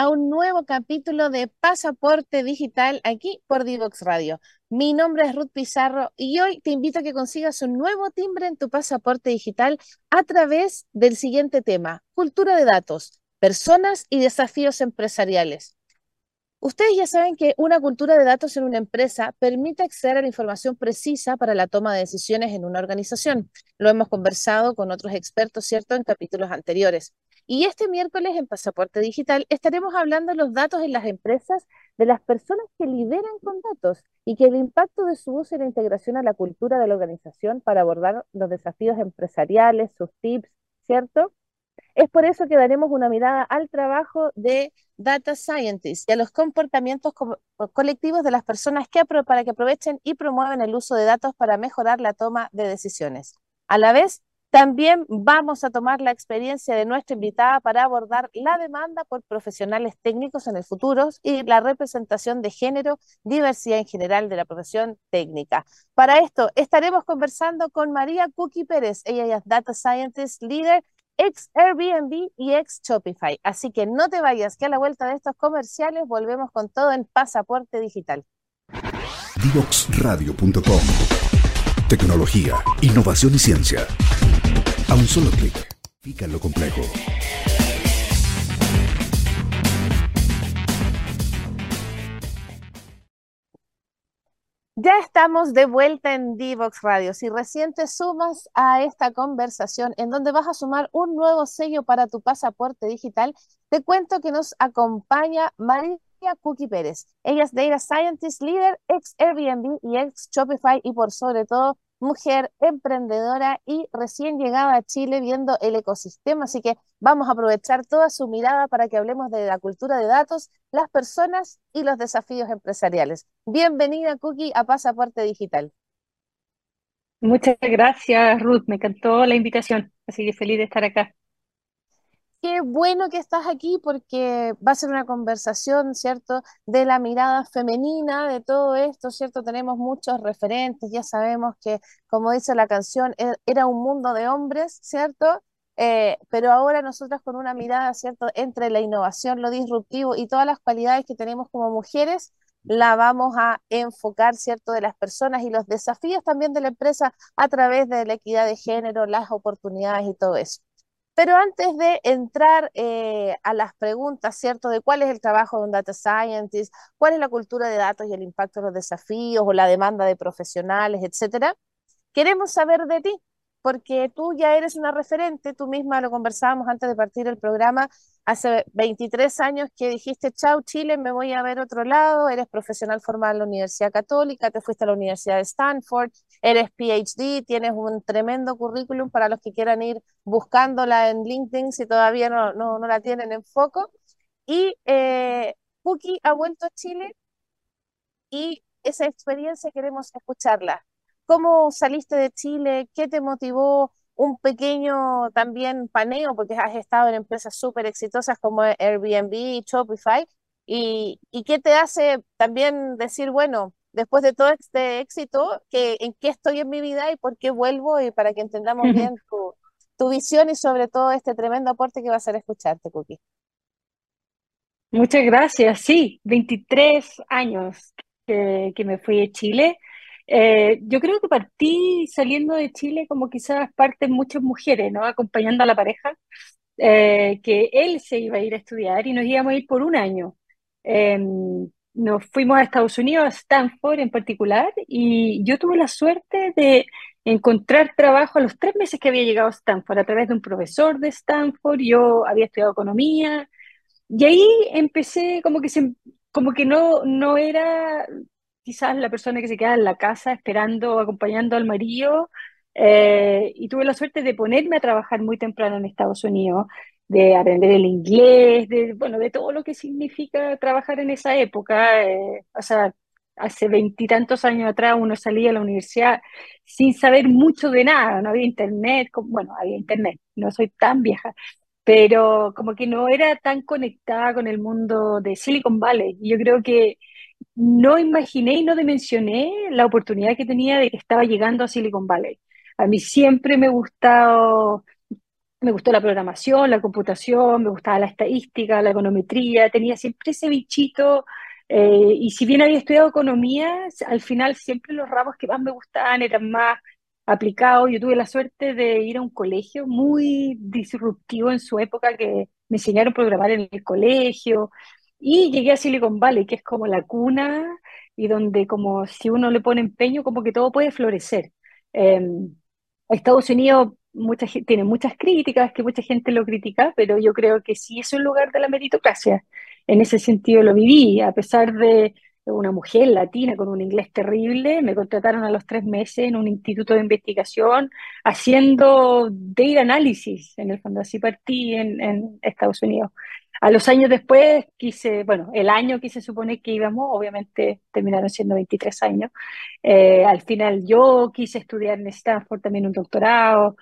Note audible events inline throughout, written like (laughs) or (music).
A un nuevo capítulo de Pasaporte Digital aquí por Divox Radio. Mi nombre es Ruth Pizarro y hoy te invito a que consigas un nuevo timbre en tu pasaporte digital a través del siguiente tema, cultura de datos, personas y desafíos empresariales. Ustedes ya saben que una cultura de datos en una empresa permite acceder a la información precisa para la toma de decisiones en una organización. Lo hemos conversado con otros expertos, ¿cierto?, en capítulos anteriores. Y este miércoles en Pasaporte Digital estaremos hablando de los datos en las empresas, de las personas que lideran con datos y que el impacto de su uso y la integración a la cultura de la organización para abordar los desafíos empresariales, sus tips, ¿cierto? Es por eso que daremos una mirada al trabajo de data scientists y a los comportamientos colectivos de las personas que para que aprovechen y promuevan el uso de datos para mejorar la toma de decisiones. A la vez, también vamos a tomar la experiencia de nuestra invitada para abordar la demanda por profesionales técnicos en el futuro y la representación de género, diversidad en general de la profesión técnica. Para esto estaremos conversando con María Cookie Pérez. Ella es Data Scientist Leader ex Airbnb y ex Shopify. Así que no te vayas, que a la vuelta de estos comerciales volvemos con todo en Pasaporte Digital. Divoxradio.com Tecnología, innovación y ciencia. A un solo clic, pica lo complejo. Ya estamos de vuelta en Divox Radio. Si recién te sumas a esta conversación en donde vas a sumar un nuevo sello para tu pasaporte digital, te cuento que nos acompaña María Cookie Pérez. Ella es Data Scientist Leader, ex Airbnb y ex Shopify y por sobre todo mujer emprendedora y recién llegada a Chile viendo el ecosistema. Así que vamos a aprovechar toda su mirada para que hablemos de la cultura de datos, las personas y los desafíos empresariales. Bienvenida, Cookie, a Pasaporte Digital. Muchas gracias, Ruth. Me encantó la invitación. Así que feliz de estar acá. Qué bueno que estás aquí porque va a ser una conversación, ¿cierto?, de la mirada femenina de todo esto, ¿cierto? Tenemos muchos referentes, ya sabemos que, como dice la canción, e-, era un mundo de hombres, ¿cierto? Eh, pero ahora nosotras con una mirada, ¿cierto?, entre la innovación, lo disruptivo y todas las cualidades que tenemos como mujeres, la vamos a enfocar, ¿cierto?, de las personas y los desafíos también de la empresa a través de la equidad de género, las oportunidades y todo eso. Pero antes de entrar eh, a las preguntas, ¿cierto? De cuál es el trabajo de un data scientist, cuál es la cultura de datos y el impacto de los desafíos o la demanda de profesionales, etcétera, queremos saber de ti porque tú ya eres una referente, tú misma lo conversábamos antes de partir el programa, hace 23 años que dijiste, chao Chile, me voy a ver otro lado, eres profesional formal en la Universidad Católica, te fuiste a la Universidad de Stanford, eres PhD, tienes un tremendo currículum para los que quieran ir buscándola en LinkedIn si todavía no, no, la tienen en foco. Y eh, ha vuelto a Chile y esa experiencia queremos escucharla. ¿Cómo saliste de Chile? ¿Qué te motivó? Un pequeño también paneo, porque has estado en empresas súper exitosas como Airbnb y Shopify. ¿Y, qué te hace también decir, bueno, después de todo este éxito, que, en qué estoy en mi vida y por qué vuelvo y para que entendamos (laughs) bien tu, visión y sobre todo este tremendo aporte que va a ser escucharte, Cookie. Muchas gracias. Sí, 23 años que, que me fui de Chile. Eh, yo creo que partí saliendo de Chile como quizás parten muchas mujeres, ¿no? Acompañando a la pareja, eh, que él se iba a ir a estudiar y nos íbamos a ir por un año. Em, nos fuimos a Estados Unidos, a Stanford en particular, y yo tuve la suerte de encontrar trabajo a los tres meses que había llegado a Stanford a través de un profesor de Stanford. Yo había estudiado economía y ahí empecé como que se, como que no, no era quizás la persona que se queda en la casa esperando, acompañando al marido, eh, y tuve la suerte de ponerme a trabajar muy temprano en Estados Unidos, de aprender el inglés, de, bueno, de todo lo que significa trabajar en esa época. Eh, o sea, hace veintitantos años atrás uno salía a la universidad sin saber mucho de nada, no había internet, bueno, había internet, no soy tan vieja, pero como que no era tan conectada con el mundo de Silicon Valley. Y yo creo que no imaginé y no dimensioné la oportunidad que tenía de que estaba llegando a Silicon Valley. A mí siempre me gustado me gustó la programación, la computación, me gustaba la estadística, la econometría, tenía siempre ese bichito. eh, y si bien había estudiado economía, al final siempre los ramos que más me gustaban eran más aplicados. Yo tuve la suerte de ir a un colegio muy disruptivo en su época que me enseñaron a programar en el colegio. Y llegué a Silicon Valley, que es como la cuna y donde como si uno le pone empeño, como que todo puede florecer. Eh, Estados Unidos tiene muchas críticas, que mucha gente lo critica, pero yo creo que sí es un lugar de la meritocracia. En ese sentido lo viví, a pesar de una mujer latina con un inglés terrible, me contrataron a los tres meses en un instituto de investigación haciendo data analysis, en el fondo, así partí en Estados Unidos. A los años después quise, bueno, el año que se supone que íbamos, obviamente terminaron siendo 23 años, eh, al final yo quise estudiar en Stanford también un doctorado,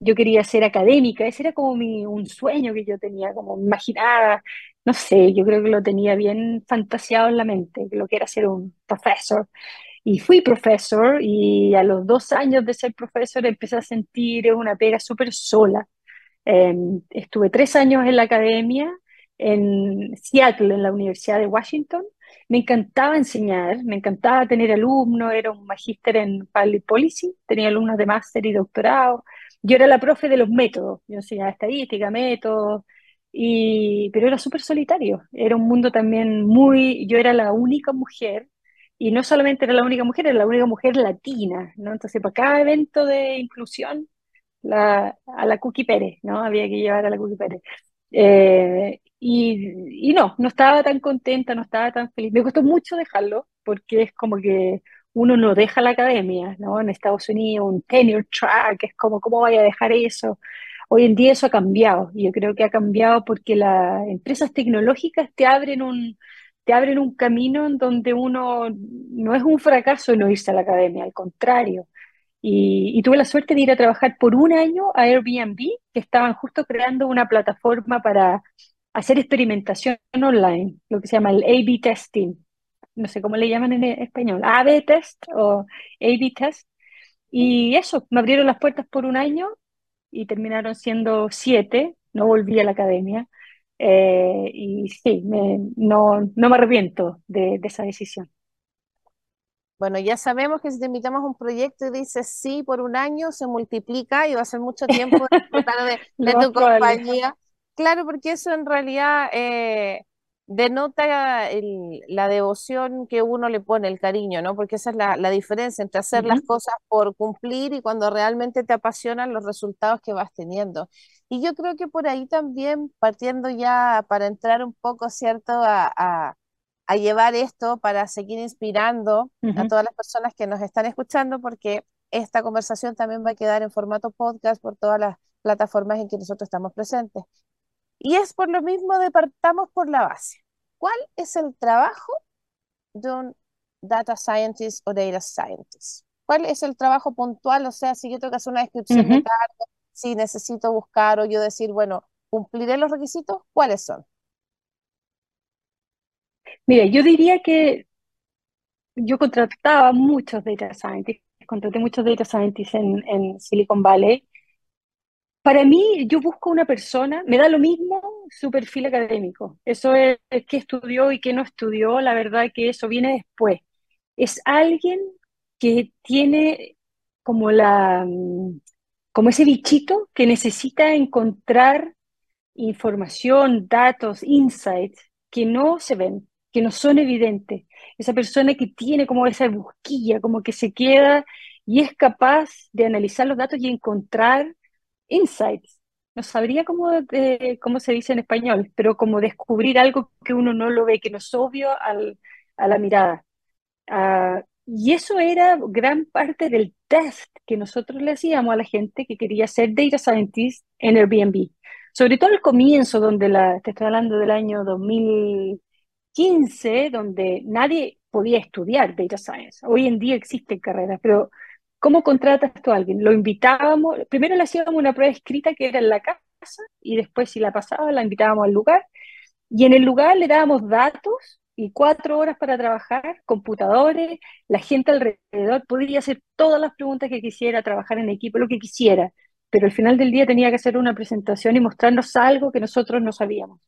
yo quería ser académica, ese era como mi, un sueño que yo tenía, como imaginaba, no sé, yo creo que lo tenía bien fantaseado en la mente, lo que era ser un profesor. Y fui profesor y a los dos años de ser profesor empecé a sentir una pega súper sola. Eh, estuve tres años en la academia en Seattle, en la Universidad de Washington. Me encantaba enseñar, me encantaba tener alumnos, era un magíster en Public Policy, tenía alumnos de máster y doctorado. Yo era la profe de los métodos, yo enseñaba estadística, métodos, y, pero era súper solitario. Era un mundo también muy, yo era la única mujer, y no solamente era la única mujer, era la única mujer latina, ¿no? Entonces, para cada evento de inclusión, la, a la Cookie Pérez, ¿no? Había que llevar a la Cookie Pérez. Eh, y, y no, no estaba tan contenta, no estaba tan feliz. Me costó mucho dejarlo, porque es como que uno no deja la academia, ¿no? En Estados Unidos, un tenure track, es como, ¿cómo vaya a dejar eso? Hoy en día eso ha cambiado, y yo creo que ha cambiado porque las empresas tecnológicas te abren un, te abren un camino en donde uno no es un fracaso no irse a la academia, al contrario. Y, y tuve la suerte de ir a trabajar por un año a Airbnb, que estaban justo creando una plataforma para hacer experimentación online, lo que se llama el A/B testing. No sé cómo le llaman en español, A/B test o A/B test. Y eso, me abrieron las puertas por un año y terminaron siendo siete. No volví a la academia. Eh, y sí, me- no, no me arrepiento de, de esa decisión. Bueno, ya sabemos que si te invitamos a un proyecto y dices sí por un año, se multiplica y va a ser mucho tiempo de (laughs) disfrutar de, tu compañía. Claro, porque eso en realidad eh, denota el- la devoción que uno le pone, el cariño, ¿no? Porque esa es la, la diferencia entre hacer las cosas por cumplir y cuando realmente te apasionan los resultados que vas teniendo. Y yo creo que por ahí también, partiendo ya para entrar un poco, ¿cierto? a a- a llevar esto para seguir inspirando a todas las personas que nos están escuchando, porque esta conversación también va a quedar en formato podcast por todas las plataformas en que nosotros estamos presentes. Y es por lo mismo de partamos por la base. ¿Cuál es el trabajo de un data scientist o data scientist? ¿Cuál es el trabajo puntual? O sea, si yo tengo que hacer una descripción de cargo, si necesito buscar o yo decir, bueno, ¿cumpliré los requisitos? ¿Cuáles son? Mira, yo diría que yo contrataba muchos data scientists, contraté muchos data scientists en, en Silicon Valley. Para mí, yo busco una persona, me da lo mismo su perfil académico. Eso es, es qué estudió y qué no estudió, la verdad que eso viene después. Es alguien que tiene como la, mm, como ese bichito que necesita encontrar información, datos, insights que no se ven, que no son evidentes. Esa persona que tiene como esa busquilla, como que se queda y es capaz de analizar los datos y encontrar insights. No sabría cómo, eh, cómo se dice en español, pero como descubrir algo que uno no lo ve, que no es obvio al- a la mirada. Ah, y eso era gran parte del test que nosotros le hacíamos a la gente que quería ser data scientist en Airbnb. Sobre todo al comienzo, donde la, te estoy hablando del año 2015, donde nadie podía estudiar data science. Hoy en día existen carreras, pero ¿cómo contratas tú a alguien? Lo invitábamos, primero le hacíamos una prueba escrita que era en la casa y después si la pasaba la invitábamos al lugar y en el lugar le dábamos datos y cuatro horas para trabajar, computadores, la gente alrededor podría hacer todas las preguntas que quisiera, trabajar en equipo, lo que quisiera. pero al final del día tenía que hacer una presentación y mostrarnos algo que nosotros no sabíamos.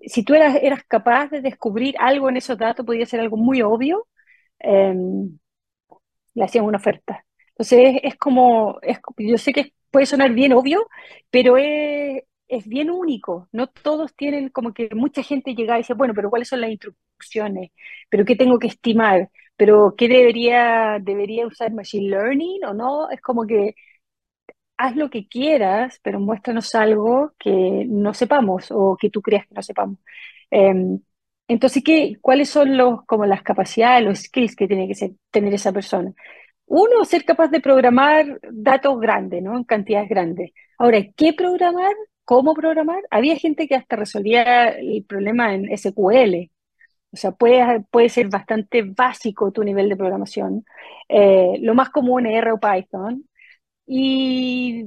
Si tú eras, eras capaz de descubrir algo en esos datos, podía ser algo muy obvio, em, le hacían una oferta. Entonces es, como, es, yo sé que puede sonar bien obvio, pero es, es bien único. No todos tienen como que mucha gente llega y dice, bueno, pero ¿cuáles son las instrucciones? ¿Pero qué tengo que estimar? ¿Pero qué debería, debería usar Machine Learning o no? Es como que haz lo que quieras, pero muéstranos algo que no sepamos o que tú creas que no sepamos. Em, entonces, ¿qué, ¿cuáles son los, como las capacidades, los skills que tiene que tener esa persona? Uno, ser capaz de programar datos grandes, ¿no? En cantidades grandes. Ahora, ¿qué programar? ¿Cómo programar? Había gente que hasta resolvía el problema en SQL. O sea, puede, puede ser bastante básico tu nivel de programación. Eh, lo más común es R o Python. Y,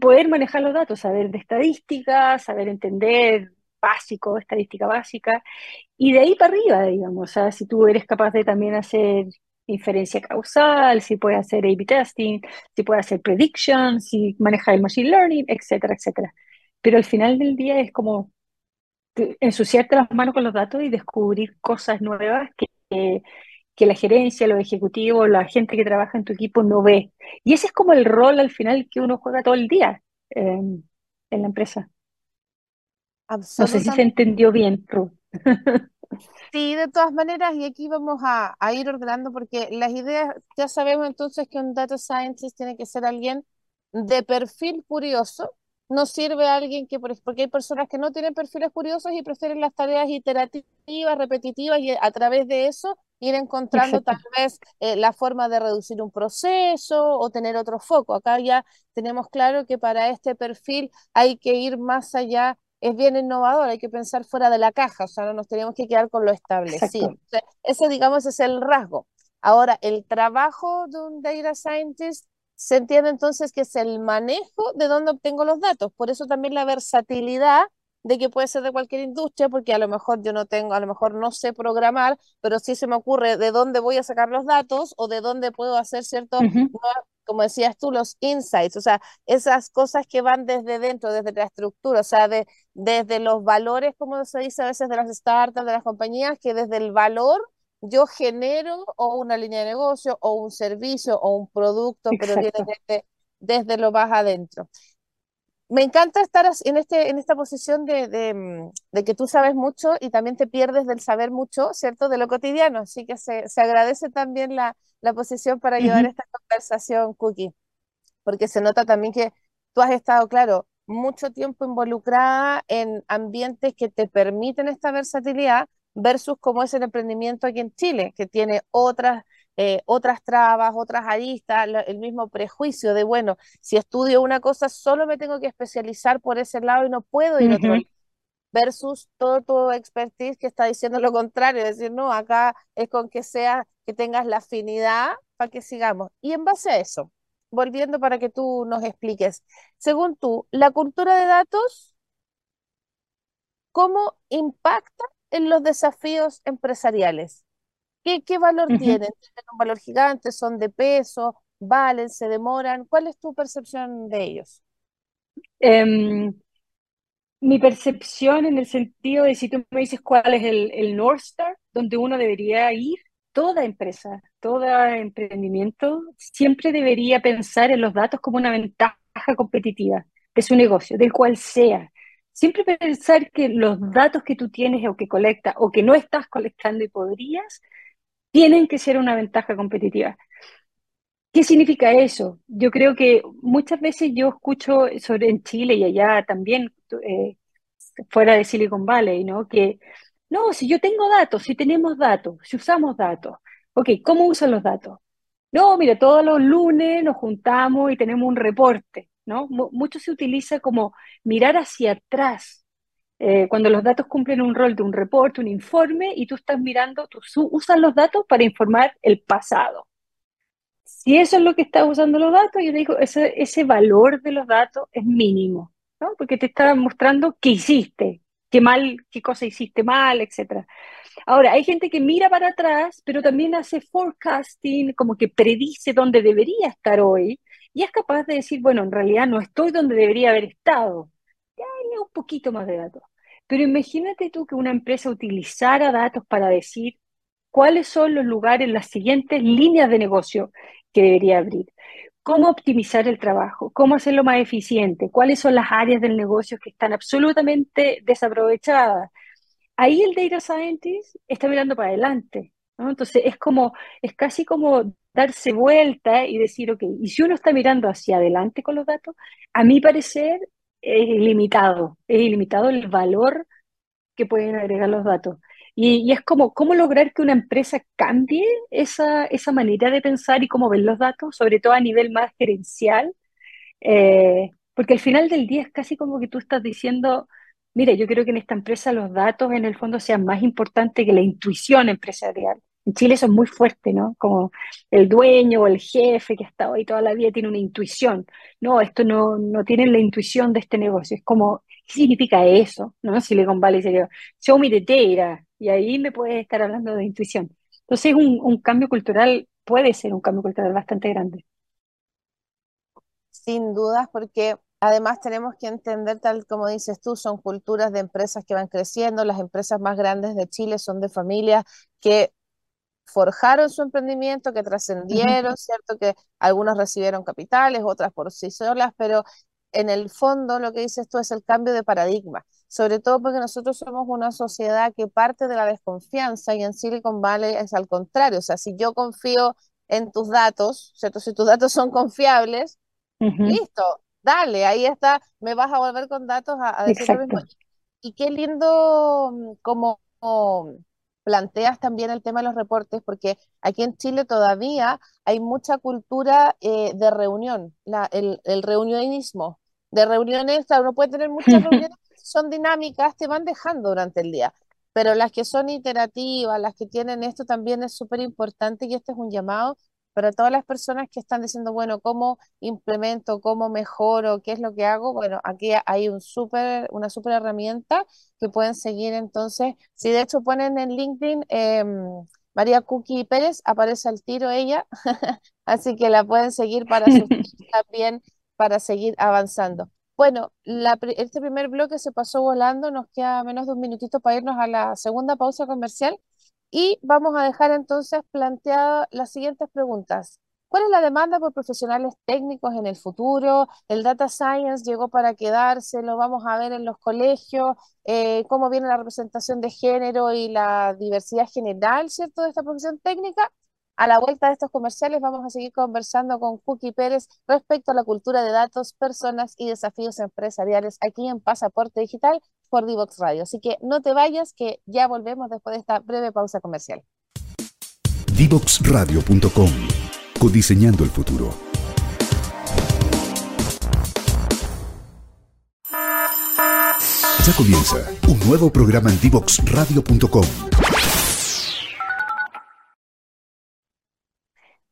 poder manejar los datos, saber de estadística, saber entender básico, estadística básica, y de ahí para arriba, digamos, o sea, si tú eres capaz de también hacer inferencia causal, si puedes hacer A-B testing, si puedes hacer predictions, si manejas el machine learning, etcétera, etcétera. Pero al final del día es como ensuciarte las manos con los datos y descubrir cosas nuevas que, que, la gerencia, los ejecutivos, la gente que trabaja en tu equipo no ve. Y ese es como el rol al final que uno juega todo el día em, en la empresa. No sé si se entendió bien, Ruth. (laughs) Sí, de todas maneras, y aquí vamos a, ir ordenando porque las ideas, ya sabemos entonces que un data scientist tiene que ser alguien de perfil curioso, no sirve a alguien que, porque hay personas que no tienen perfiles curiosos y prefieren las tareas iterativas, repetitivas y a través de eso ir encontrando tal vez eh, la forma de reducir un proceso o tener otro foco. Acá ya tenemos claro que para este perfil hay que ir más allá es bien innovador, hay que pensar fuera de la caja, o sea, no nos tenemos que quedar con lo establecido. ese, digamos, es el rasgo. Ahora, el trabajo de un data scientist se entiende entonces que es el manejo de dónde obtengo los datos, por eso también la versatilidad de que puede ser de cualquier industria, porque a lo mejor yo no tengo, a lo mejor no sé programar, pero sí se me ocurre de dónde voy a sacar los datos o de dónde puedo hacer cierto como decías tú, los insights, o sea, esas cosas que van desde dentro, desde la estructura, o sea, de, desde los valores, como se dice a veces de las startups, de las compañías, que desde el valor yo genero o una línea de negocio o un servicio o un producto, pero viene desde, desde lo más adentro me encanta estar en, este, en esta posición de, de, de, que tú sabes mucho y también te pierdes del saber mucho, ¿cierto? De lo cotidiano. Así que se, se agradece también la, la posición para llevar esta conversación, Cookie, porque se nota también que tú has estado, claro, mucho tiempo involucrada en ambientes que te permiten esta versatilidad versus cómo es el emprendimiento aquí en Chile, que tiene otras eh, otras trabas, otras aristas, el mismo prejuicio de, bueno, si estudio una cosa, solo me tengo que especializar por ese lado y no puedo ir a otro versus todo tu expertise que está diciendo lo contrario, es decir, no, acá es con que sea, que tengas la afinidad para que sigamos. Y en base a eso, volviendo para que tú nos expliques, según tú, la cultura de datos, ¿cómo impacta en los desafíos empresariales? ¿Qué, valor tienen? ¿Tienen un valor gigante? ¿Son de peso? ¿Valen? ¿Se demoran? ¿Cuál es tu percepción de ellos? Em, mi percepción en el sentido de si tú me dices cuál es el, el North Star, donde uno debería ir, toda empresa, todo emprendimiento siempre debería pensar en los datos como una ventaja competitiva de su negocio, del cual sea. Siempre pensar que los datos que tú tienes o que colectas o que no estás colectando y podrías tienen que ser una ventaja competitiva. ¿Qué significa eso? Yo creo que muchas veces yo escucho sobre en Chile y allá también, eh, fuera de Silicon Valley, ¿no? Que, no, si yo tengo datos, si tenemos datos, si usamos datos, ok, ¿cómo usan los datos? No, mira, todos los lunes nos juntamos y tenemos un reporte, ¿no? mucho se utiliza como mirar hacia atrás eh, cuando los datos cumplen un rol de un reporte, un informe, y tú estás mirando, tú usas los datos para informar el pasado. Si eso es lo que estás usando los datos, yo digo, ese, ese valor de los datos es mínimo, ¿no? Porque te está mostrando qué hiciste, qué mal, qué cosa hiciste mal, etc. Ahora, hay gente que mira para atrás, pero también hace forecasting, como que predice dónde debería estar hoy, y es capaz de decir, bueno, en realidad no estoy donde debería haber estado. Un poquito más de datos. Pero imagínate tú que una empresa utilizara datos para decir cuáles son los lugares, las siguientes líneas de negocio que debería abrir, cómo optimizar el trabajo, cómo hacerlo más eficiente, cuáles son las áreas del negocio que están absolutamente desaprovechadas. Ahí el data scientist está mirando para adelante. Entonces es como, es casi como darse vuelta y decir, ok, y si uno está mirando hacia adelante con los datos, a mi parecer es ilimitado, es ilimitado el valor que pueden agregar los datos. Y, es como, ¿cómo lograr que una empresa cambie esa, esa manera de pensar y cómo ven los datos, sobre todo a nivel más gerencial? Eh, porque al final del día es casi como que tú estás diciendo, mire, yo creo que en esta empresa los datos en el fondo sean más importantes que la intuición empresarial. En Chile eso es muy fuerte, ¿no? Como el dueño o el jefe que ha estado ahí toda la vida tiene una intuición. No, esto no, no tienen la intuición de este negocio. Es como, ¿qué significa eso? ¿No? Silicon Valley sería, show me the data. Y ahí me puedes estar hablando de intuición. Entonces, un, un cambio cultural puede ser un cambio cultural bastante grande. Sin dudas, porque Además, tenemos que entender, tal como dices tú, son culturas de empresas que van creciendo. Las empresas más grandes de Chile son de familias que forjaron su emprendimiento, que trascendieron, ¿cierto? Que algunos recibieron capitales, otras por sí solas, pero en el fondo lo que dices tú es el cambio de paradigma, sobre todo porque nosotros somos una sociedad que parte de la desconfianza y en Silicon Valley es al contrario, o sea, si yo confío en tus datos, ¿cierto? Si tus datos son confiables, listo, dale, ahí está, me vas a volver con datos a, decir lo mismo. Y qué lindo mm, como planteas también el tema de los reportes, porque aquí en Chile todavía hay mucha cultura eh, de reunión, el, el, reunionismo, de reuniones, uno puede tener muchas (laughs) reuniones, son dinámicas, te van dejando durante el día, pero las que son iterativas, las que tienen esto también es súper importante y este es un llamado para todas las personas que están diciendo, bueno, ¿cómo implemento, cómo mejoro, qué es lo que hago? Bueno, aquí hay un super, una súper herramienta que pueden seguir entonces. Si de hecho ponen en LinkedIn em, María Cookie Pérez, aparece al tiro ella, (laughs) así que la pueden seguir para (laughs) también para seguir avanzando. Bueno, este primer bloque se pasó volando, nos queda menos de un minutito para irnos a la segunda pausa comercial. Y vamos a dejar entonces planteadas las siguientes preguntas. ¿Cuál es la demanda por profesionales técnicos en el futuro? ¿El data science llegó para quedarse? ¿Lo vamos a ver en los colegios? Eh, ¿Cómo viene la representación de género y la diversidad general, ¿cierto?, de esta profesión técnica. A la vuelta de estos comerciales vamos a seguir conversando con Cookie Pérez respecto a la cultura de datos, personas y desafíos empresariales aquí en Pasaporte Digital por Divox Radio. Así que no te vayas, que ya volvemos después de esta breve pausa comercial. Divoxradio.com Codiseñando el futuro. Ya comienza un nuevo programa en Divoxradio.com.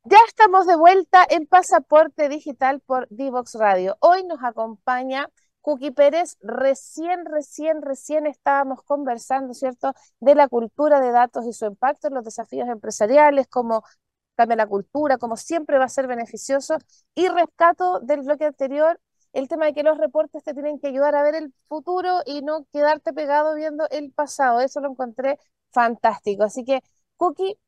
Ya estamos de vuelta en Pasaporte Digital por Divox Radio. Hoy nos acompaña Cookie Pérez, recién, recién, recién estábamos conversando, ¿cierto?, de la cultura de datos y su impacto en los desafíos empresariales, cómo cambia la cultura, cómo siempre va a ser beneficioso. Y rescato del bloque anterior el tema de que los reportes te tienen que ayudar a ver el futuro y no quedarte pegado viendo el pasado. Eso lo encontré fantástico. Así que, Cookie,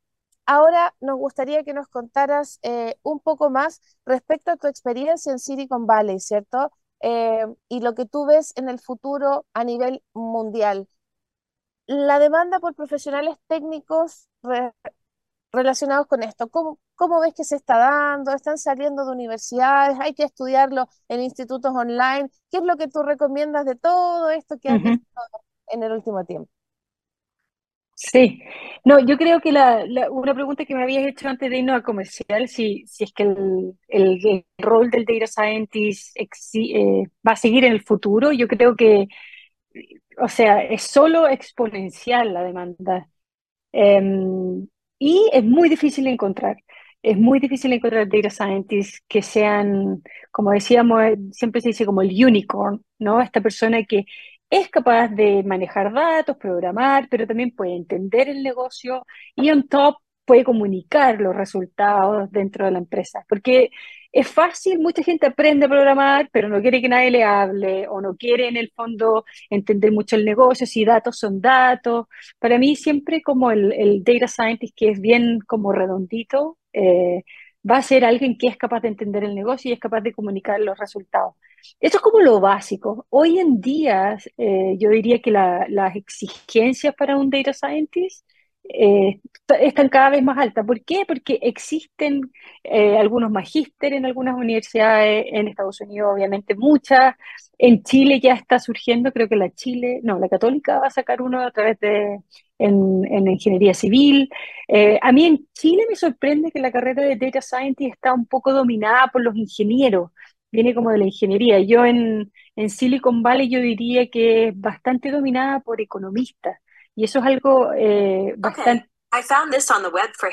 ahora nos gustaría que nos contaras eh, un poco más respecto a tu experiencia en Silicon Valley, ¿cierto? Eh, y lo que tú ves en el futuro a nivel mundial. La demanda por profesionales técnicos relacionados con esto, ¿cómo, ¿cómo, ves que se está dando? ¿Están saliendo de universidades? ¿Hay que estudiarlo en institutos online? ¿Qué es lo que tú recomiendas de todo esto que has visto en el último tiempo? Sí, no, yo creo que la, una pregunta que me habías hecho antes de irnos al comercial, si, si es que el, el, rol del data scientist eh, va a seguir en el futuro, yo creo que, o sea, es solo exponencial la demanda. Em, y es muy difícil encontrar. Es muy difícil encontrar data scientists que sean, como decíamos, siempre se dice como el unicorn, ¿no? Esta persona que es capaz de manejar datos, programar, pero también puede entender el negocio y on top puede comunicar los resultados dentro de la empresa. Porque es fácil, mucha gente aprende a programar, pero no quiere que nadie le hable o no quiere en el fondo entender mucho el negocio, si datos son datos. Para mí siempre como el, data scientist que es bien como redondito, eh, va a ser alguien que es capaz de entender el negocio y es capaz de comunicar los resultados. Eso es como lo básico. Hoy en día, eh, yo diría que las exigencias para un data scientist eh, están cada vez más altas. ¿Por qué? Porque existen eh, algunos magíster en algunas universidades, en Estados Unidos obviamente muchas, en Chile ya está surgiendo, creo que la Chile, no, la Católica va a sacar uno a través de, en, en ingeniería civil. Eh, a mí en Chile me sorprende que la carrera de Data Scientist está un poco dominada por los ingenieros, viene como de la ingeniería. Yo en, en Silicon Valley yo diría que es bastante dominada por economistas. Y eso es algo eh, bastante... I found this on the web for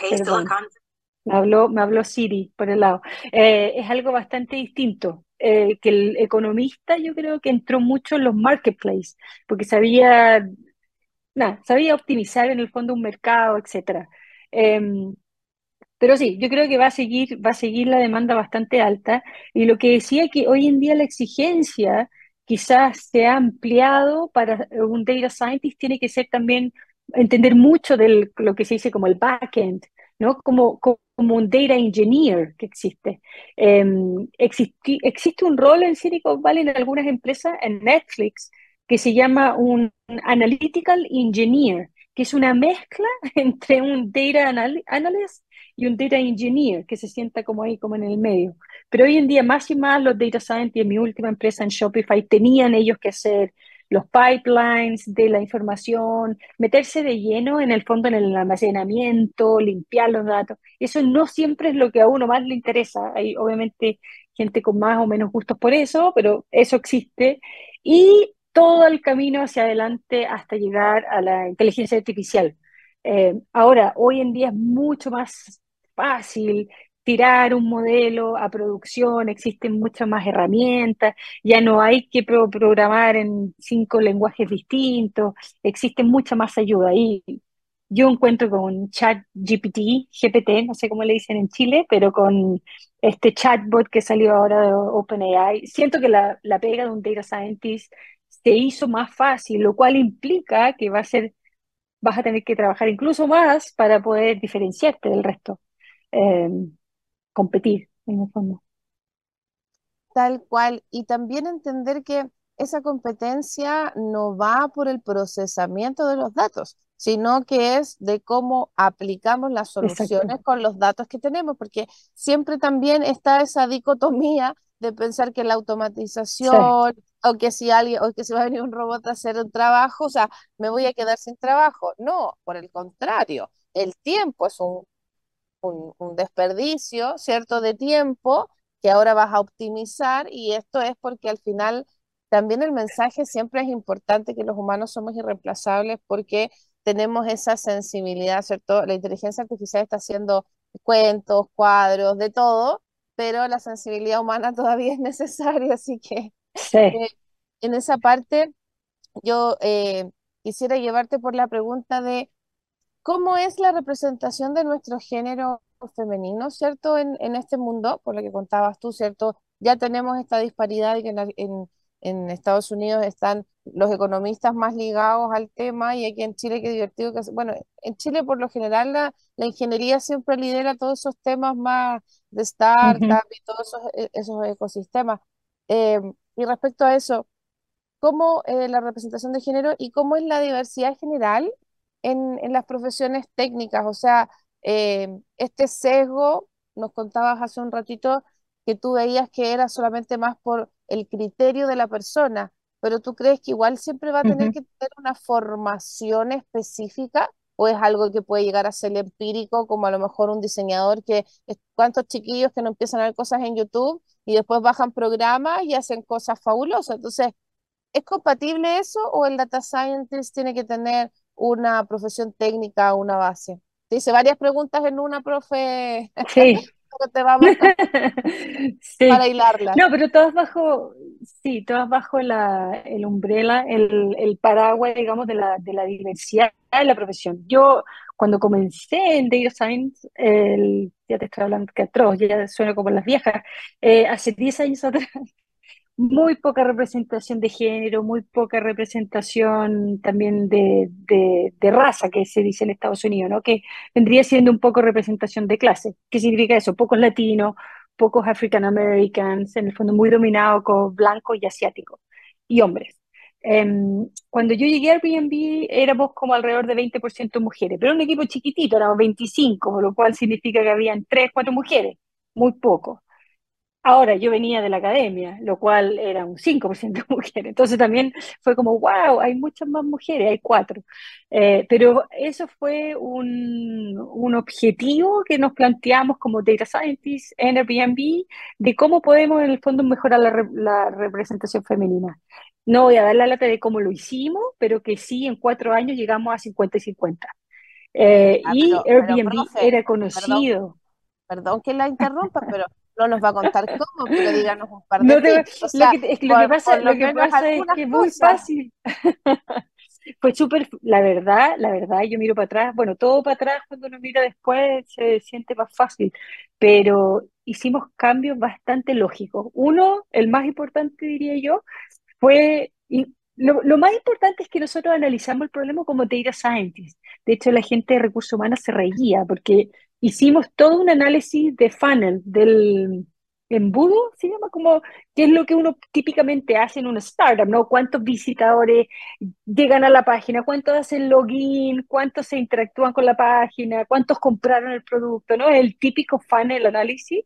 Me habló, me habló Siri por el lado. Eh, es algo bastante distinto. Eh, que el economista yo creo que entró mucho en los marketplaces, porque sabía, nada, sabía optimizar en el fondo un mercado, etc. Em, pero sí, yo creo que va a seguir, va a seguir la demanda bastante alta. Y lo que decía que hoy en día la exigencia quizás se ha ampliado para un data scientist, tiene que ser también entender mucho de lo que se dice como el backend, ¿no? Como, como un data engineer que existe. Eh, existe un rol en Silicon Valley en algunas empresas, en Netflix, que se llama un analytical engineer, que es una mezcla (laughs) entre un data analyst y un data engineer, que se sienta como ahí, como en el medio. Pero hoy en día, más y más, los data scientists en mi última empresa en Shopify tenían ellos que hacer los pipelines de la información, meterse de lleno en el fondo en el almacenamiento, limpiar los datos. Eso no siempre es lo que a uno más le interesa. Hay obviamente gente con más o menos gustos por eso, pero eso existe. Y todo el camino hacia adelante hasta llegar a la inteligencia artificial. Eh, ahora, hoy en día es mucho más fácil tirar un modelo a producción, existen muchas más herramientas, ya no hay que programar en cinco lenguajes distintos, existe mucha más ayuda. Y yo encuentro con ChatGPT, GPT, no sé cómo le dicen en Chile, pero con este chatbot que salió ahora de OpenAI, siento que la, la pega de un data scientist se hizo más fácil, lo cual implica que va a ser, vas a tener que trabajar incluso más para poder diferenciarte del resto. Em, competir en el fondo. Tal cual. Y también entender que esa competencia no va por el procesamiento de los datos, sino que es de cómo aplicamos las soluciones con los datos que tenemos, porque siempre también está esa dicotomía de pensar que la automatización o que si alguien o que se va a venir un robot a hacer un trabajo, o sea, me voy a quedar sin trabajo. No, por el contrario, el tiempo es un un, desperdicio, ¿cierto?, de tiempo que ahora vas a optimizar y esto es porque al final también el mensaje siempre es importante que los humanos somos irreemplazables porque tenemos esa sensibilidad, ¿cierto? La inteligencia artificial está haciendo cuentos, cuadros, de todo, pero la sensibilidad humana (laughs) todavía es necesaria, así que eh, en esa parte yo eh, quisiera llevarte por la pregunta de cómo es la representación de nuestro género femenino, ¿cierto? En, este mundo, por lo que contabas tú, ¿cierto? Ya tenemos esta disparidad y que en, en, Estados Unidos están los economistas más ligados al tema y aquí en Chile qué divertido que bueno, en Chile por lo general la, ingeniería siempre lidera todos esos temas más de startup y todos esos, e, esos ecosistemas. Eh, y respecto a eso, ¿cómo eh, la representación de género y cómo es la diversidad general en, las profesiones técnicas, o sea, eh, este sesgo, nos contabas hace un ratito que tú veías que era solamente más por el criterio de la persona, pero tú crees que igual siempre va a tener que tener una formación específica o es algo que puede llegar a ser empírico, como a lo mejor un diseñador que, cuántos chiquillos que no empiezan a ver cosas en YouTube y después bajan programas y hacen cosas fabulosas. Entonces, ¿es compatible eso o el data scientist tiene que tener una profesión técnica, una base. Te hice varias preguntas en una, profe. Sí. (laughs) te vamos (laughs) para hilarla. No, pero todas bajo, sí, todas bajo la, el umbrella, el, el paraguas, digamos, de la, de la diversidad de la profesión. Yo, cuando comencé en Data Science, el, ya te estoy hablando que atroz, ya suena como las viejas, eh, hace 10 años atrás, muy poca representación de género, muy poca representación también de, de, raza, que se dice en Estados Unidos, ¿no? Que vendría siendo un poco representación de clase. ¿Qué significa eso? Pocos latinos, pocos African Americans, en el fondo muy dominado con blancos y asiáticos, y hombres. Em, cuando yo llegué al Airbnb éramos como alrededor de 20% mujeres, pero un equipo chiquitito, éramos 25, lo cual significa que habían 3, 4 mujeres, muy poco. Ahora, yo venía de la academia, lo cual era un 5% de mujeres. Entonces también fue como, wow, hay muchas más mujeres, hay cuatro. Eh, pero eso fue un, un, objetivo que nos planteamos como Data Scientists en Airbnb de cómo podemos en el fondo mejorar la, la representación femenina. No voy a dar la lata de cómo lo hicimos, pero que sí, en cuatro años llegamos a 50 y 50. Eh, Ah, y Airbnb era perdón, conocido. perdón que la interrumpa, pero no nos va a contar cómo, pero díganos un par de No te, tips, o lo que, es que lo que por, pasa, lo lo que pasa es que muy fácil. (laughs) Fue súper, la verdad, la verdad, yo miro para atrás, bueno, todo para atrás cuando uno mira después se siente más fácil, pero hicimos cambios bastante lógicos. Uno, el más importante diría yo, fue, y lo, lo más importante es que nosotros analizamos el problema como data scientists. De hecho, la gente de recursos humanos se reía porque hicimos todo un análisis de funnel, del embudo, se llama como, qué es lo que uno típicamente hace en una startup, ¿no? ¿Cuántos visitadores llegan a la página? ¿Cuántos hacen login? ¿Cuántos se interactúan con la página? ¿Cuántos compraron el producto? ¿No? El típico funnel análisis.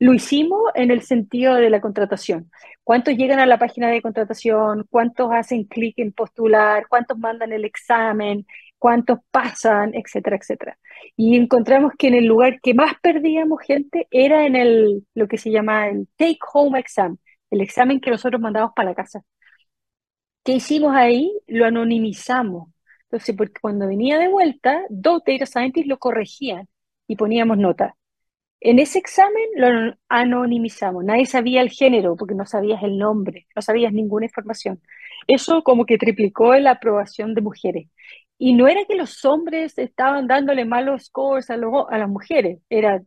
Lo hicimos en el sentido de la contratación. ¿Cuántos llegan a la página de contratación? ¿Cuántos hacen clic en postular? ¿Cuántos mandan el examen? ¿Cuántos pasan? Etcétera, etcétera. Y encontramos que en el lugar que más perdíamos gente era en el, lo que se llama el take home exam, el examen que nosotros mandamos para la casa. ¿Qué hicimos ahí? Lo anonimizamos. Entonces, porque cuando venía de vuelta, dos data scientists lo corregían y poníamos nota. En ese examen lo anonimizamos, nadie sabía el género porque no sabías el nombre, no sabías ninguna información. Eso como que triplicó la aprobación de mujeres. Y no era que los hombres estaban dándole malos scores a, lo- a las mujeres, era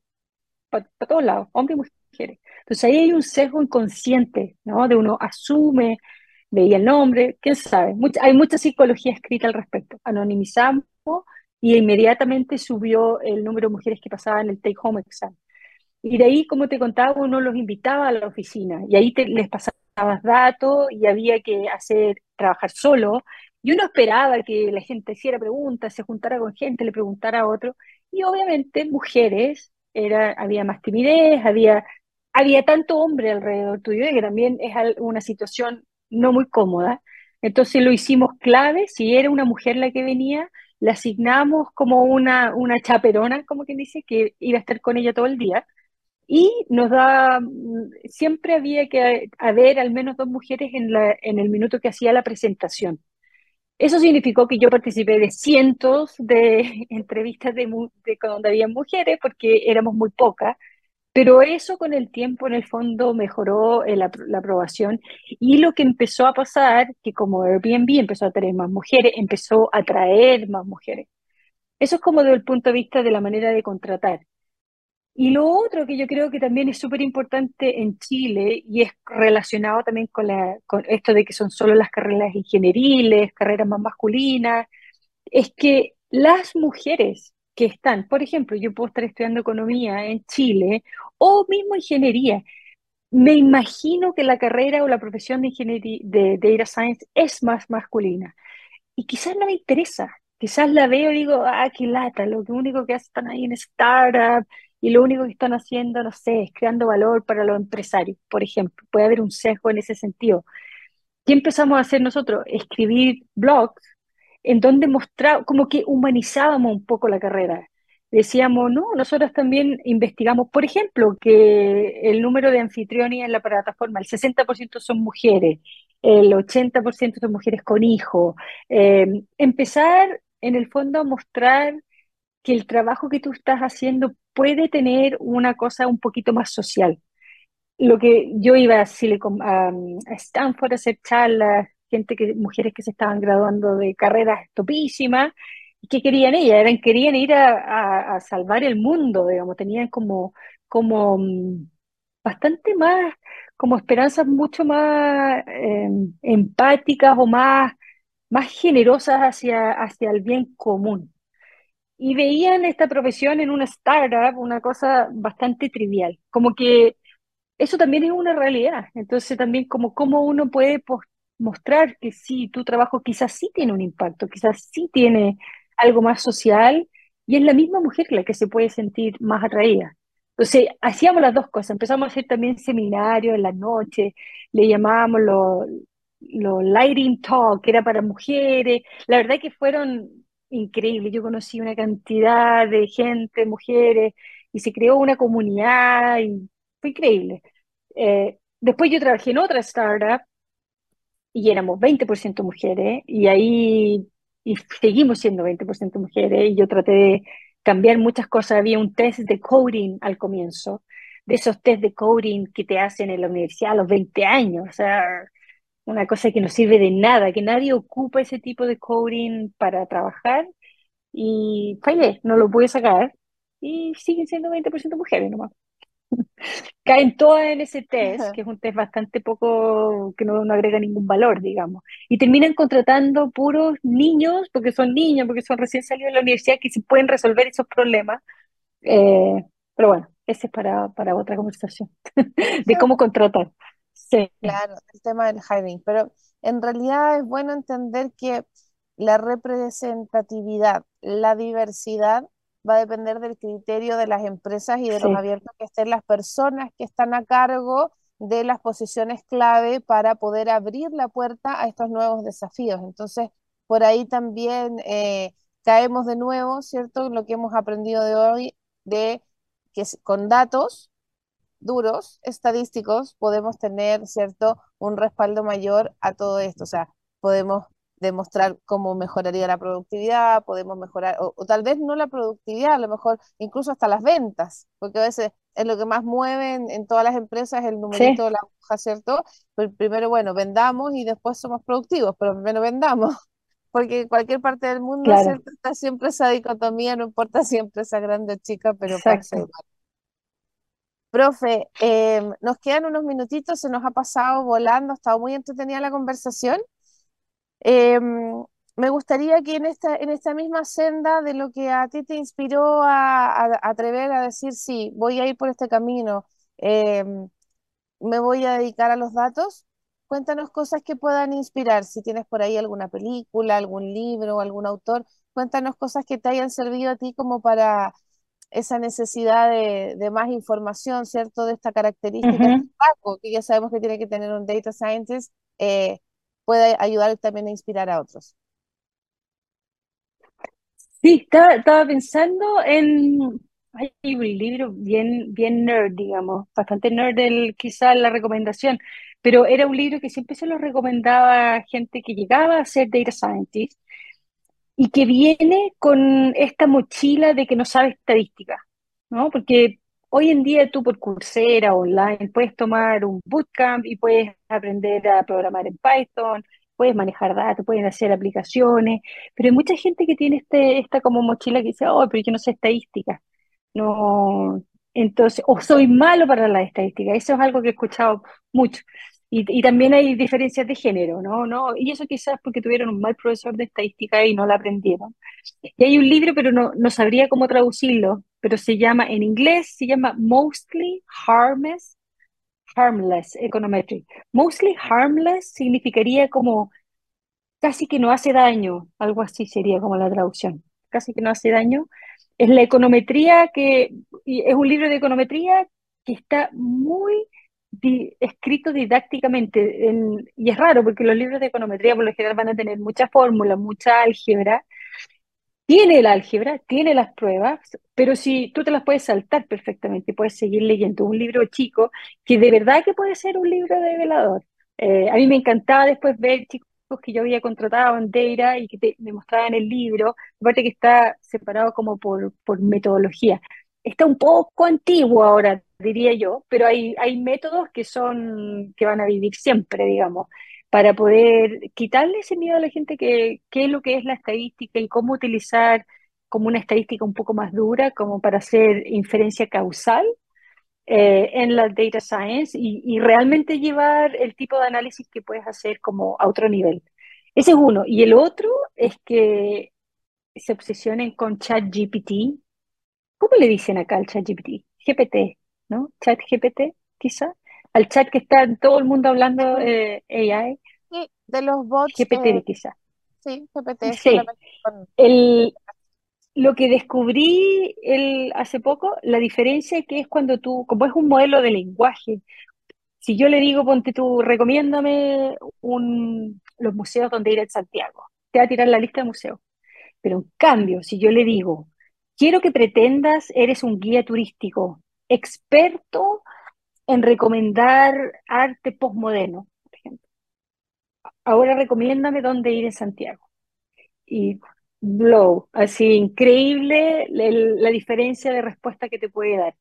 para todos lados, hombres y mujeres. Entonces ahí hay un sesgo inconsciente, ¿no? De uno asume, veía el nombre, quién sabe. Hay mucha psicología escrita al respecto. Anonimizamos y inmediatamente subió el número de mujeres que pasaban el take home exam. Y de ahí, como te contaba, uno los invitaba a la oficina y ahí te- les pasabas datos y había que hacer, trabajar solo. Y uno esperaba que la gente hiciera preguntas, se juntara con gente, le preguntara a otro. Y obviamente mujeres, era, había más timidez, había, había tanto hombre alrededor tuyo que también es una situación no muy cómoda. Entonces lo hicimos clave, si era una mujer la que venía, la asignamos como una, una chaperona, como quien dice, que iba a estar con ella todo el día y nos da, mm, siempre había que haber al menos dos mujeres en la, en el minuto que hacía la presentación. Eso significó que yo participé de cientos de (laughs) entrevistas de, donde había mujeres, porque éramos muy pocas, pero eso con el tiempo en el fondo mejoró eh, la, aprobación y lo que empezó a pasar, que como Airbnb empezó a tener más mujeres, empezó a atraer más mujeres. Eso es como desde el punto de vista de la manera de contratar. Y lo otro que yo creo que también es súper importante en Chile y es relacionado también con, la, con esto de que son solo las carreras ingenieriles, carreras más masculinas, es que las mujeres que están, por ejemplo, yo puedo estar estudiando economía en Chile o mismo ingeniería, me imagino que la carrera o la profesión de ingeniería de, data science es más masculina y quizás no me interesa. Quizás la veo y digo, ah, qué lata, lo único que hacen ahí en startup y lo único que están haciendo, no sé, es creando valor para los empresarios, por ejemplo. Puede haber un sesgo en ese sentido. ¿Qué empezamos a hacer nosotros? Escribir blogs en donde mostraba, como que humanizábamos un poco la carrera. Decíamos, no, nosotros también investigamos, por ejemplo, que el número de anfitriones en la plataforma, el 60% son mujeres, el 80% son mujeres con hijos. Eh, empezar, en el fondo, a mostrar que el trabajo que tú estás haciendo puede tener una cosa un poquito más social. Lo que yo iba a, Silicon, a Stanford a hacer charlas, gente que, mujeres que se estaban graduando de carreras topísimas, qué querían ellas? Eran, querían ir a, salvar el mundo, digamos, tenían como, como mm, bastante más, como esperanzas mucho más em, empáticas o más, más generosas hacia, hacia el bien común. Y veían esta profesión en una startup una cosa bastante trivial, como que eso también es una realidad. Entonces también como cómo uno puede mostrar que sí, tu trabajo quizás sí tiene un impacto, quizás sí tiene algo más social y es la misma mujer la que se puede sentir más atraída. Entonces, hacíamos las dos cosas. Empezamos a hacer también seminarios en la noche, le llamábamos los lo lighting talk, que era para mujeres. La verdad que fueron increíbles. Yo conocí una cantidad de gente, mujeres, y se creó una comunidad y fue increíble. Eh, después yo trabajé en otra startup y éramos 20% mujeres y ahí y seguimos siendo 20% mujeres y yo traté de cambiar muchas cosas. Había un test de coding al comienzo, de esos test de coding que te hacen en la universidad a los 20 años, o sea, una cosa que no sirve de nada, que nadie ocupa ese tipo de coding para trabajar y fallé, no lo pude sacar y siguen siendo 20% mujeres nomás. (laughs) Caen todas en ese test, que es un test bastante poco, que no, agrega ningún valor, digamos. Y terminan contratando puros niños, porque son niños, porque son recién salidos de la universidad, que se pueden resolver esos problemas. Eh, pero bueno, ese es para, para otra conversación, (laughs) de cómo contratar. Sí. Claro, el tema del hiring. Pero en realidad es bueno entender que la representatividad, la diversidad va a depender del criterio de las empresas y de los abiertos que estén las personas que están a cargo de las posiciones clave para poder abrir la puerta a estos nuevos desafíos. Entonces, por ahí también eh, caemos de nuevo, ¿cierto? Lo que hemos aprendido de hoy, de que con datos duros, estadísticos, podemos tener, ¿cierto?, un respaldo mayor a todo esto. O sea, podemos demostrar cómo mejoraría la productividad, podemos mejorar, o, tal vez no la productividad, a lo mejor incluso hasta las ventas, porque a veces es lo que más mueve en, todas las empresas el numerito de la hoja, ¿cierto? Pero primero, bueno, vendamos y después somos productivos, pero primero vendamos, (laughs) porque en cualquier parte del mundo está siempre esa dicotomía, no importa si empresa grande o chica, pero pasa igual. Profe, em, nos quedan unos minutitos, se nos ha pasado volando, ha estado muy entretenida la conversación. Em, me gustaría que en esta, en esta misma senda de lo que a ti te inspiró a, atrever a decir, sí, voy a ir por este camino, em, me voy a dedicar a los datos, cuéntanos cosas que puedan inspirar, si tienes por ahí alguna película, algún libro, algún autor, cuéntanos cosas que te hayan servido a ti como para esa necesidad de, más información, ¿cierto? De esta característica, que ya sabemos que tiene que tener un data scientist. Eh, puede ayudar también a inspirar a otros. Sí, estaba, pensando en, hay un libro bien, bien nerd, digamos, bastante nerd el, quizá la recomendación, pero era un libro que siempre se lo recomendaba a gente que llegaba a ser data scientist y que viene con esta mochila de que no sabe estadística, ¿no? Porque Hoy en día tú por Coursera online puedes tomar un bootcamp y puedes aprender a programar en Python, puedes manejar datos, puedes hacer aplicaciones, pero hay mucha gente que tiene este, esta como mochila que dice, oh, pero yo no sé estadística. No, entonces, o soy malo para la estadística. Eso es algo que he escuchado mucho. Y, también hay diferencias de género, ¿no? ¿no? Y eso quizás porque tuvieron un mal profesor de estadística y no la aprendieron. Y hay un libro, pero no, no sabría cómo traducirlo, pero se llama, en inglés, se llama Mostly Harmless, Harmless Econometry. Mostly Harmless significaría como casi que no hace daño, algo así sería como la traducción, casi que no hace daño. Es la econometría que, es un libro de econometría que está muy escrito didácticamente, y es raro porque los libros de econometría por lo general van a tener mucha fórmula, mucha álgebra, tiene el álgebra, tiene las pruebas, pero si tú te las puedes saltar perfectamente, puedes seguir leyendo un libro chico que de verdad que puede ser un libro de velador. Eh, a mí me encantaba después ver chicos que yo había contratado en Deira y que me mostraban el libro, aparte que está separado como por, por metodología. Está un poco antiguo ahora, diría yo, pero hay, métodos que son, que van a vivir siempre, digamos. para poder quitarle ese miedo a la gente que qué es lo que es la estadística y cómo utilizar como una estadística un poco más dura, como para hacer inferencia causal eh, en la data science y, y, realmente llevar el tipo de análisis que puedes hacer como a otro nivel. Ese es uno. Y el otro es que se obsesionen con ChatGPT. ¿Cómo le dicen acá al ChatGPT? GPT, ¿no? ChatGPT, quizá. Al chat que está todo el mundo hablando eh, AI. Sí, de los bots. GPT, eh, quizá. Sí, GPT. Sí. El, lo que descubrí el, hace poco, la diferencia que es cuando tú, como es un modelo de lenguaje, si yo le digo, ponte tú, recomiéndame un, los museos donde ir en Santiago, te va a tirar la lista de museos. Pero en cambio, si yo le digo, quiero que pretendas, eres un guía turístico, experto en recomendar arte postmoderno, por ejemplo. Ahora recomiéndame dónde ir en Santiago. Y blow, así increíble la diferencia de respuesta que te puede dar.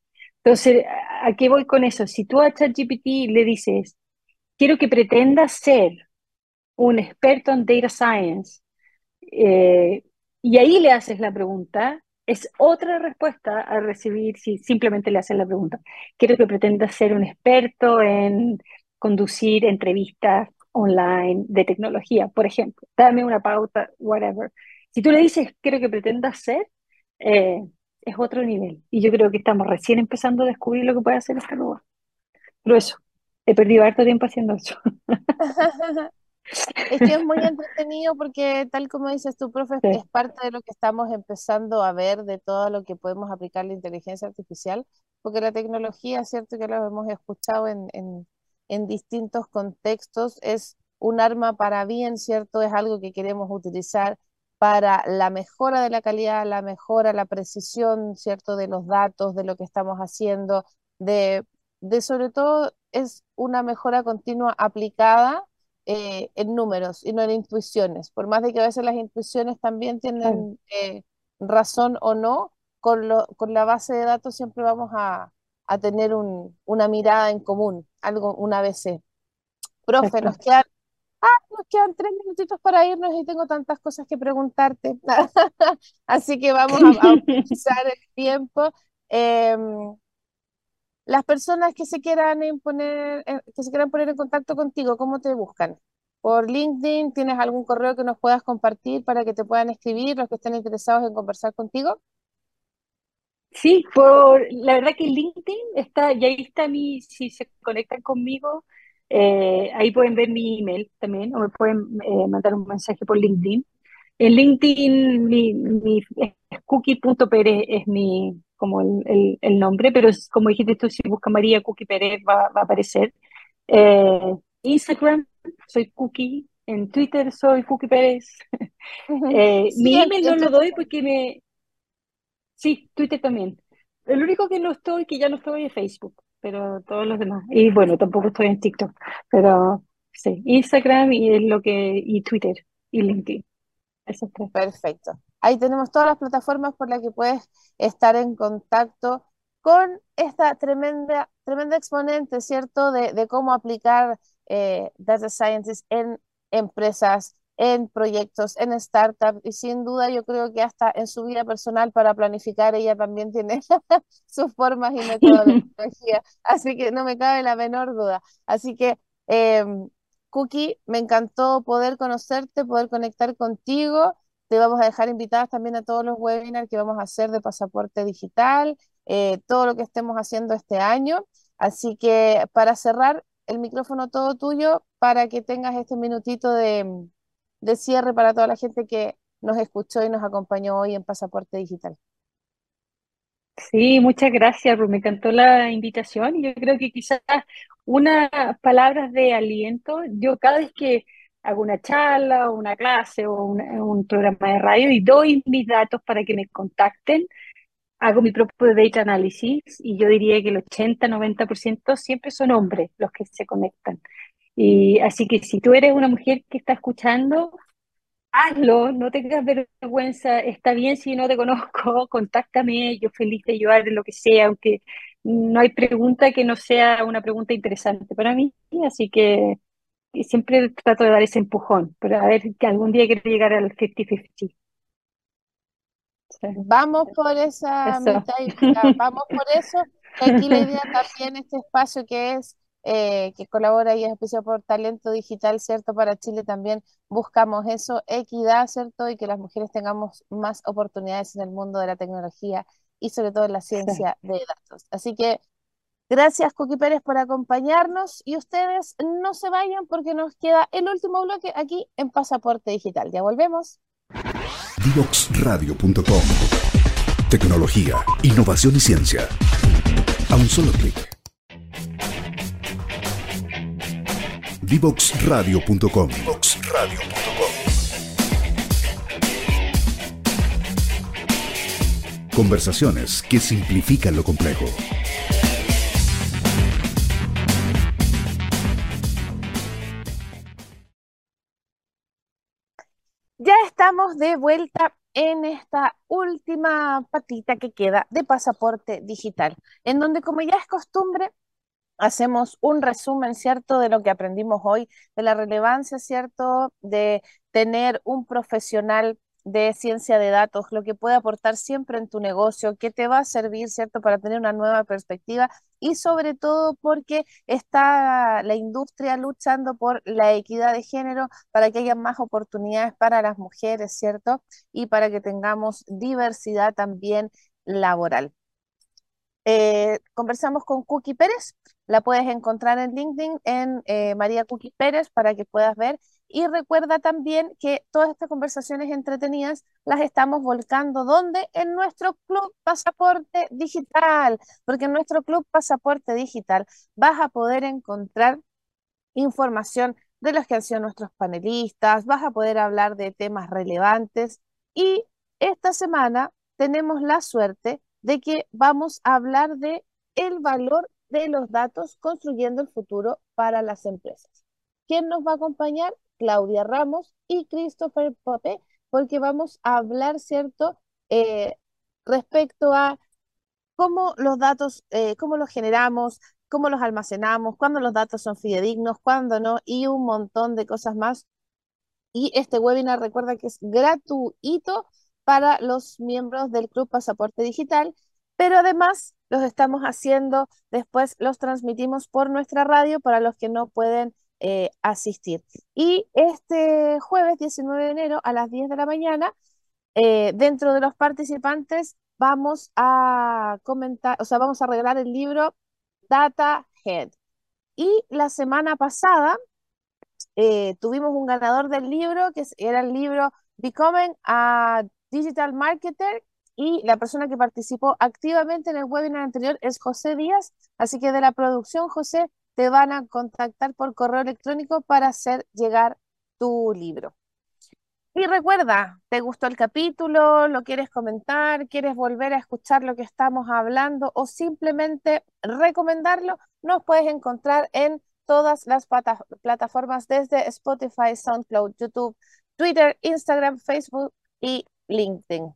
Entonces, ¿a qué voy con eso? Si tú a ChatGPT le dices, quiero que pretendas ser un experto en data science, eh, y ahí le haces la pregunta, es otra respuesta a recibir si simplemente le haces la pregunta. Quiero que pretendas ser un experto en conducir entrevistas online de tecnología, por ejemplo. Dame una pauta, whatever. Si tú le dices, quiero que pretendas ser, eh, es otro nivel. Y yo creo que estamos recién empezando a descubrir lo que puede hacer esta robot. Pero he perdido harto tiempo haciendo eso. (laughs) Es que es muy (laughs) entretenido porque tal como dices tú, profe, es parte de lo que estamos empezando a ver de todo lo que podemos aplicar la inteligencia artificial, porque la tecnología, cierto que lo hemos escuchado en, en, en distintos contextos, es un arma para bien, ¿cierto? Es algo que queremos utilizar para la mejora de la calidad, la mejora, la precisión, ¿cierto? De los datos, de lo que estamos haciendo, de, de sobre todo es una mejora continua aplicada eh, en números y no en intuiciones, por más de que a veces las intuiciones también tienen eh, razón o no, con, lo, con la base de datos siempre vamos a, a tener un, una mirada en común, algo, una ABC. Profe, nos quedan, ah, nos quedan tres minutitos para irnos y tengo tantas cosas que preguntarte. (laughs) Así que vamos a, a (laughs) utilizar el tiempo. Em, las personas que se quieran poner, eh, que se quieran poner en contacto contigo, ¿cómo te buscan? ¿Por LinkedIn? ¿Tienes algún correo que nos puedas compartir para que te puedan escribir los que estén interesados en conversar contigo? Sí, por la verdad que LinkedIn está, y ahí está mi, si se conectan conmigo, eh, ahí pueden ver mi email también, o me pueden eh, mandar un mensaje por LinkedIn. En LinkedIn, mi, mi es mi, como el, el, nombre, pero es, como dijiste tú, si busca María Cookie Pérez va, va a aparecer. Eh, Instagram, soy Cookie. En Twitter soy Cookie Pérez. eh, mi email no lo doy porque me... Sí, Twitter también. El único que no estoy, que ya no estoy es Facebook, pero todos los demás. Y bueno, tampoco estoy en TikTok, pero sí, Instagram y es lo que y Twitter y LinkedIn. Eso Perfecto. Ahí tenemos todas las plataformas por las que puedes estar en contacto con esta tremenda, tremenda exponente, ¿cierto?, de, cómo aplicar eh, data scientists en empresas, en proyectos, en startups, y sin duda yo creo que hasta en su vida personal para planificar ella también tiene (laughs) sus formas y metodología, (laughs) así que no me cabe la menor duda. Así que, em, Cookie, me encantó poder conocerte, poder conectar contigo te vamos a dejar invitadas también a todos los webinars que vamos a hacer de pasaporte digital, eh, todo lo que estemos haciendo este año. Así que para cerrar, el micrófono todo tuyo para que tengas este minutito de, de cierre para toda la gente que nos escuchó y nos acompañó hoy en Pasaporte Digital. Sí, muchas gracias, Ruth. Me encantó la invitación yo creo que quizás unas palabras de aliento. Yo cada vez que hago una charla o una clase o un, programa de radio y doy mis datos para que me contacten. Hago mi propio data analysis y yo diría que el 80-90% siempre son hombres los que se conectan. Y así que si tú eres una mujer que está escuchando, hazlo, no tengas vergüenza, está bien si no te conozco, (laughs) contáctame, yo feliz de ayudar en lo que sea, aunque no hay pregunta que no sea una pregunta interesante para mí, así que siempre trato de dar ese empujón, pero a ver que algún día quiero llegar al 50-50. Vamos por esa mitad y (laughs) vamos por eso. Aquí la idea también, este espacio que es, eh, que colabora y es especial por Talento Digital, ¿cierto? Para Chile también buscamos eso, equidad, ¿cierto? Y que las mujeres tengamos más oportunidades en el mundo de la tecnología y sobre todo en la ciencia de datos. Así que gracias, Cookie Pérez, por acompañarnos y ustedes no se vayan porque nos queda el último bloque aquí en Pasaporte Digital. Ya volvemos. Divoxradio.com Tecnología, innovación y ciencia. A un solo clic. Divoxradio.com Conversaciones que simplifican lo complejo. De vuelta en esta última patita que queda de pasaporte digital, en donde como ya es costumbre, hacemos un resumen, ¿cierto?, de lo que aprendimos hoy, de la relevancia, ¿cierto?, de tener un profesional de ciencia de datos, lo que puede aportar siempre en tu negocio, que te va a servir, ¿cierto?, para tener una nueva perspectiva y sobre todo porque está la industria luchando por la equidad de género, para que haya más oportunidades para las mujeres, ¿cierto? Y para que tengamos diversidad también laboral. Eh, conversamos con Cookie Pérez, la puedes encontrar en LinkedIn en eh, María Cookie Pérez para que puedas ver y recuerda también que todas estas conversaciones entretenidas las estamos volcando ¿dónde? En nuestro Club Pasaporte Digital, porque en nuestro Club Pasaporte Digital vas a poder encontrar información de los que han sido nuestros panelistas, vas a poder hablar de temas relevantes y esta semana tenemos la suerte de que vamos a hablar de el valor de los datos construyendo el futuro para las empresas. ¿Quién nos va a acompañar? Claudia Ramos y Christopher Pope, porque vamos a hablar, ¿cierto?, eh, respecto a cómo los datos, eh, cómo los generamos, cómo los almacenamos, cuándo los datos son fidedignos, cuándo no, y un montón de cosas más. Y este webinar recuerda que es gratuito para los miembros del Club Pasaporte Digital, pero además los estamos haciendo, después los transmitimos por nuestra radio para los que no pueden eh, asistir. Y este jueves 19 de enero a las 10 de la mañana, eh, dentro de los participantes vamos a comentar, o sea, vamos a regalar el libro Data Head. Y la semana pasada eh, tuvimos un ganador del libro, que era el libro Becoming a Digital Marketer, y la persona que participó activamente en el webinar anterior es José Díaz. Así que de la producción, José, te van a contactar por correo electrónico para hacer llegar tu libro. Y recuerda, ¿te gustó el capítulo? ¿Lo quieres comentar? ¿Quieres volver a escuchar lo que estamos hablando o simplemente recomendarlo? Nos puedes encontrar en todas las plataformas desde Spotify, SoundCloud, YouTube, Twitter, Instagram, Facebook y LinkedIn.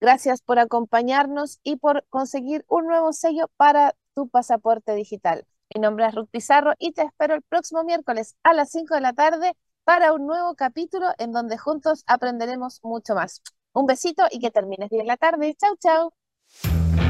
Gracias por acompañarnos y por conseguir un nuevo sello para tu pasaporte digital. Mi nombre es Ruth Pizarro y te espero el próximo miércoles a las 5 de la tarde para un nuevo capítulo en donde juntos aprenderemos mucho más. Un besito y que termines bien la tarde. Chau, chau.